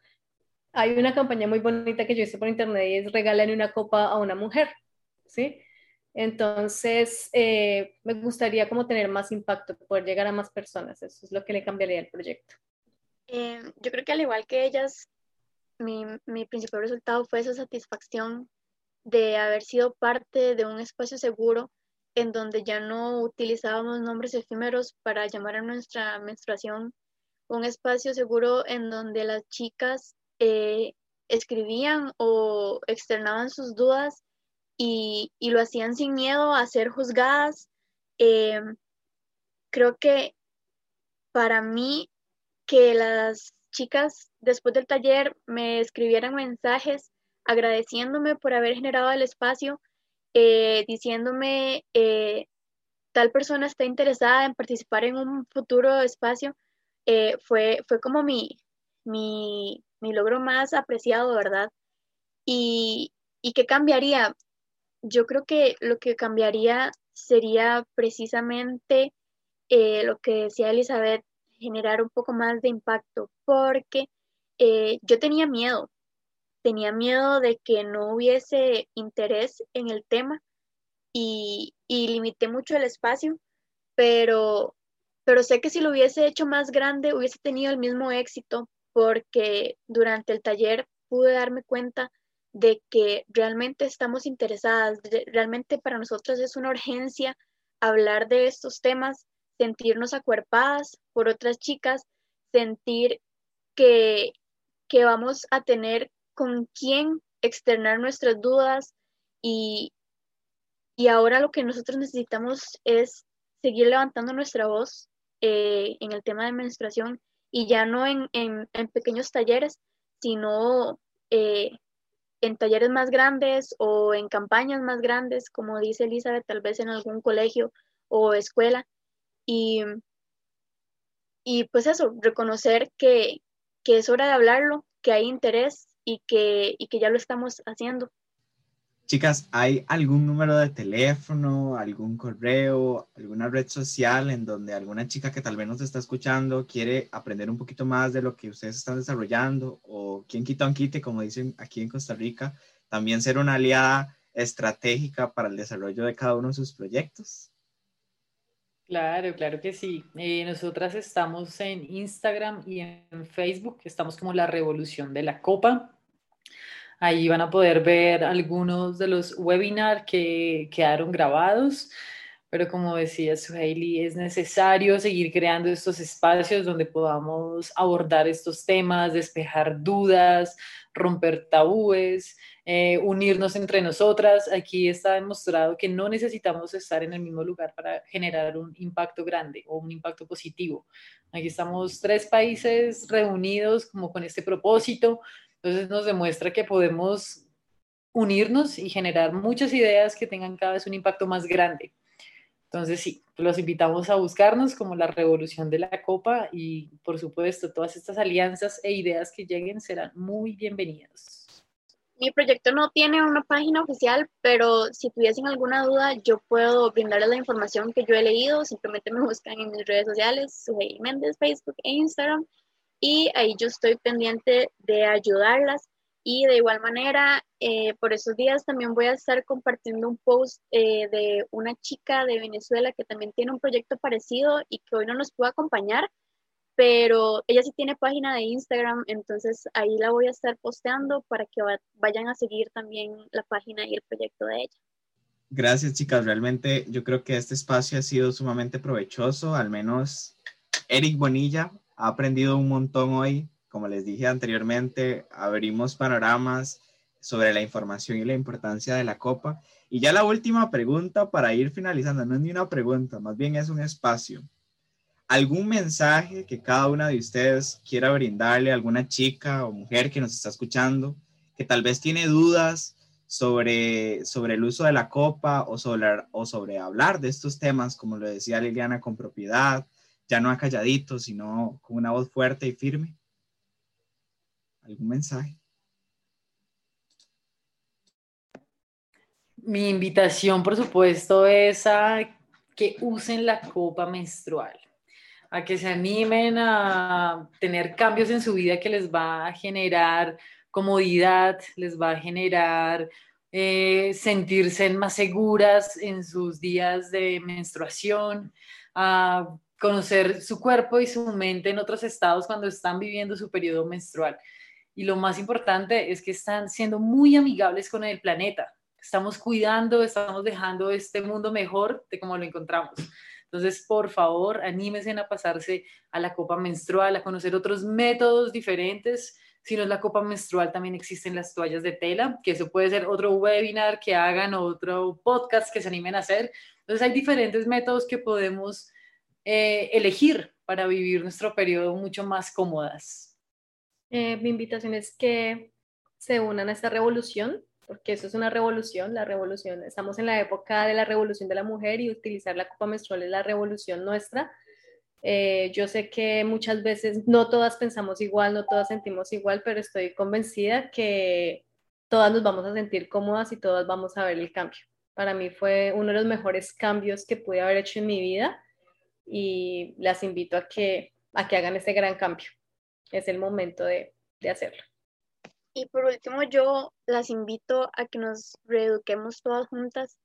Hay una campaña muy bonita que yo hice por internet y es regalen una copa a una mujer, ¿sí? Entonces, eh, me gustaría como tener más impacto, poder llegar a más personas. Eso es lo que le cambiaría al proyecto. Eh, yo creo que al igual que ellas, mi, mi principal resultado fue esa satisfacción de haber sido parte de un espacio seguro en donde ya no utilizábamos nombres efímeros para llamar a nuestra menstruación, un espacio seguro en donde las chicas eh, escribían o externaban sus dudas y, lo hacían sin miedo a ser juzgadas. Eh, creo que para mí que las chicas después del taller me escribieran mensajes agradeciéndome por haber generado el espacio, eh, diciéndome eh, tal persona está interesada en participar en un futuro espacio, eh, fue, fue como mi, mi, mi, logro más apreciado, ¿verdad? Y, ¿Y qué cambiaría? Yo creo que lo que cambiaría sería precisamente eh, lo que decía Elizabeth, generar un poco más de impacto, porque yo tenía miedo, tenía miedo de que no hubiese interés en el tema y, limité mucho el espacio, pero, pero sé que si lo hubiese hecho más grande hubiese tenido el mismo éxito porque durante el taller pude darme cuenta de que realmente estamos interesadas, realmente para nosotros es una urgencia hablar de estos temas, sentirnos acuerpadas por otras chicas, sentir que, que vamos a tener con quién externar nuestras dudas y, y ahora lo que nosotros necesitamos es seguir levantando nuestra voz eh, en el tema de menstruación y ya no en, pequeños talleres, sino eh, en talleres más grandes o en campañas más grandes, como dice Elizabeth, tal vez en algún colegio o escuela. Y, y pues eso, reconocer que, que es hora de hablarlo, que hay interés y que, y que ya lo estamos haciendo. Chicas, ¿hay algún número de teléfono, algún correo, alguna red social en donde alguna chica que tal vez nos está escuchando quiere aprender un poquito más de lo que ustedes están desarrollando o quien quita un quite, como dicen aquí en Costa Rica, también ser una aliada estratégica para el desarrollo de cada uno de sus proyectos? Claro, claro que sí. Eh, nosotras estamos en Instagram y en Facebook, estamos como la revolución de la copa. Ahí van a poder ver algunos de los webinars que quedaron grabados, pero como decía Suhaili, es necesario seguir creando estos espacios donde podamos abordar estos temas, despejar dudas, romper tabúes, eh, unirnos entre nosotras. Aquí está demostrado que no necesitamos estar en el mismo lugar para generar un impacto grande o un impacto positivo. Aquí estamos tres países reunidos como con este propósito, entonces nos demuestra que podemos unirnos y generar muchas ideas que tengan cada vez un impacto más grande. Entonces sí, los invitamos a buscarnos como la revolución de la copa y por supuesto todas estas alianzas e ideas que lleguen serán muy bienvenidas. Mi proyecto no tiene una página oficial, pero si tuviesen alguna duda, yo puedo brindarles la información que yo he leído. Simplemente me buscan en mis redes sociales, Suhey Méndez, Facebook e Instagram y ahí yo estoy pendiente de ayudarlas. Y de igual manera, eh, por esos días también voy a estar compartiendo un post eh, de una chica de Venezuela que también tiene un proyecto parecido y que hoy no nos pudo acompañar, pero ella sí tiene página de Instagram, entonces ahí la voy a estar posteando para que vayan a seguir también la página y el proyecto de ella. Gracias, chicas. Realmente yo creo que este espacio ha sido sumamente provechoso, al menos Eric Bonilla ha aprendido un montón hoy. Como les dije anteriormente, abrimos panoramas sobre la información y la importancia de la copa. Y ya la última pregunta para ir finalizando, no es ni una pregunta, más bien es un espacio. ¿Algún mensaje que cada una de ustedes quiera brindarle a alguna chica o mujer que nos está escuchando, que tal vez tiene dudas sobre, sobre el uso de la copa o sobre, o sobre hablar de estos temas, como lo decía Liliana, con propiedad, ya no calladito, sino con una voz fuerte y firme? ¿Algún mensaje? Mi invitación, por supuesto, es a que usen la copa menstrual, a que se animen a tener cambios en su vida que les va a generar comodidad, les va a generar eh, sentirse más seguras en sus días de menstruación, a conocer su cuerpo y su mente en otros estados cuando están viviendo su periodo menstrual. Y lo más importante es que están siendo muy amigables con el planeta. Estamos cuidando, estamos dejando este mundo mejor de como lo encontramos. Entonces, por favor, anímense a pasarse a la copa menstrual, a conocer otros métodos diferentes. Si no es la copa menstrual, también existen las toallas de tela, que eso puede ser otro webinar que hagan, otro podcast que se animen a hacer. Entonces, hay diferentes métodos que podemos eh, elegir para vivir nuestro periodo mucho más cómodas? Eh, mi invitación es que se unan a esta revolución, porque eso es una revolución, la revolución, estamos en la época de la revolución de la mujer y utilizar la copa menstrual es la revolución nuestra. Eh, yo sé que muchas veces no todas pensamos igual, no todas sentimos igual, pero estoy convencida que todas nos vamos a sentir cómodas y todas vamos a ver el cambio. Para mí fue uno de los mejores cambios que pude haber hecho en mi vida y las invito a que, a que hagan ese gran cambio. Es el momento de, de hacerlo. Y por último, yo las invito a que nos reeduquemos todas juntas.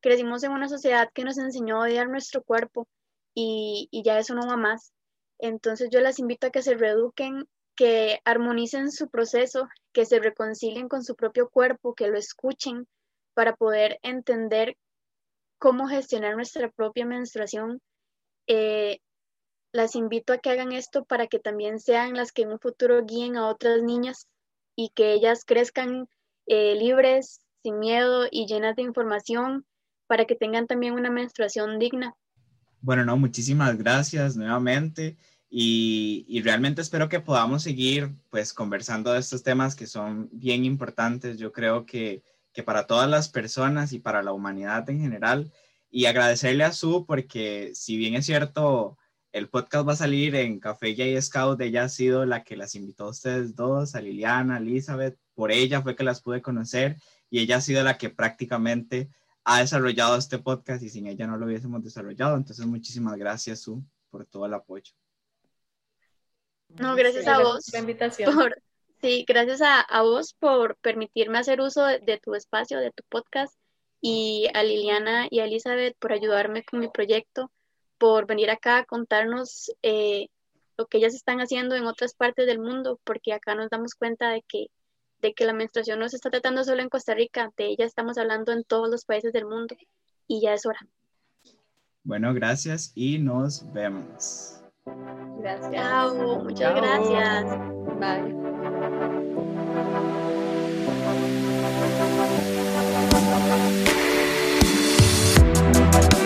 Crecimos en una sociedad que nos enseñó a odiar nuestro cuerpo y, y ya eso no va más. Entonces yo las invito a que se reeduquen, que armonicen su proceso, que se reconcilien con su propio cuerpo, que lo escuchen para poder entender cómo gestionar nuestra propia menstruación. Eh, las invito a que hagan esto para que también sean las que en un futuro guíen a otras niñas y que ellas crezcan eh, libres, sin miedo y llenas de información para que tengan también una menstruación digna. Bueno, no, muchísimas gracias nuevamente y, y, realmente espero que podamos seguir pues conversando de estos temas que son bien importantes. Yo creo que, que para todas las personas y para la humanidad en general y agradecerle a Su porque si bien es cierto, el podcast va a salir en Café y Scout. Ella ha sido la que las invitó a ustedes dos, a Liliana, a Elizabeth. Por ella fue que las pude conocer y ella ha sido la que prácticamente ha desarrollado este podcast y sin ella no lo hubiésemos desarrollado. Entonces, muchísimas gracias, Su, por todo el apoyo. No, gracias a vos. La invitación. Por, sí, gracias a, a, vos por permitirme hacer uso de, de tu espacio, de tu podcast y a Liliana y a Elizabeth por ayudarme con mi proyecto por venir acá a contarnos eh, lo que ellas están haciendo en otras partes del mundo, porque acá nos damos cuenta de que, de que la menstruación no se está tratando solo en Costa Rica, de ella estamos hablando en todos los países del mundo y ya es hora. Bueno, gracias y nos vemos. Gracias. Chao, muchas Chao. gracias. Bye.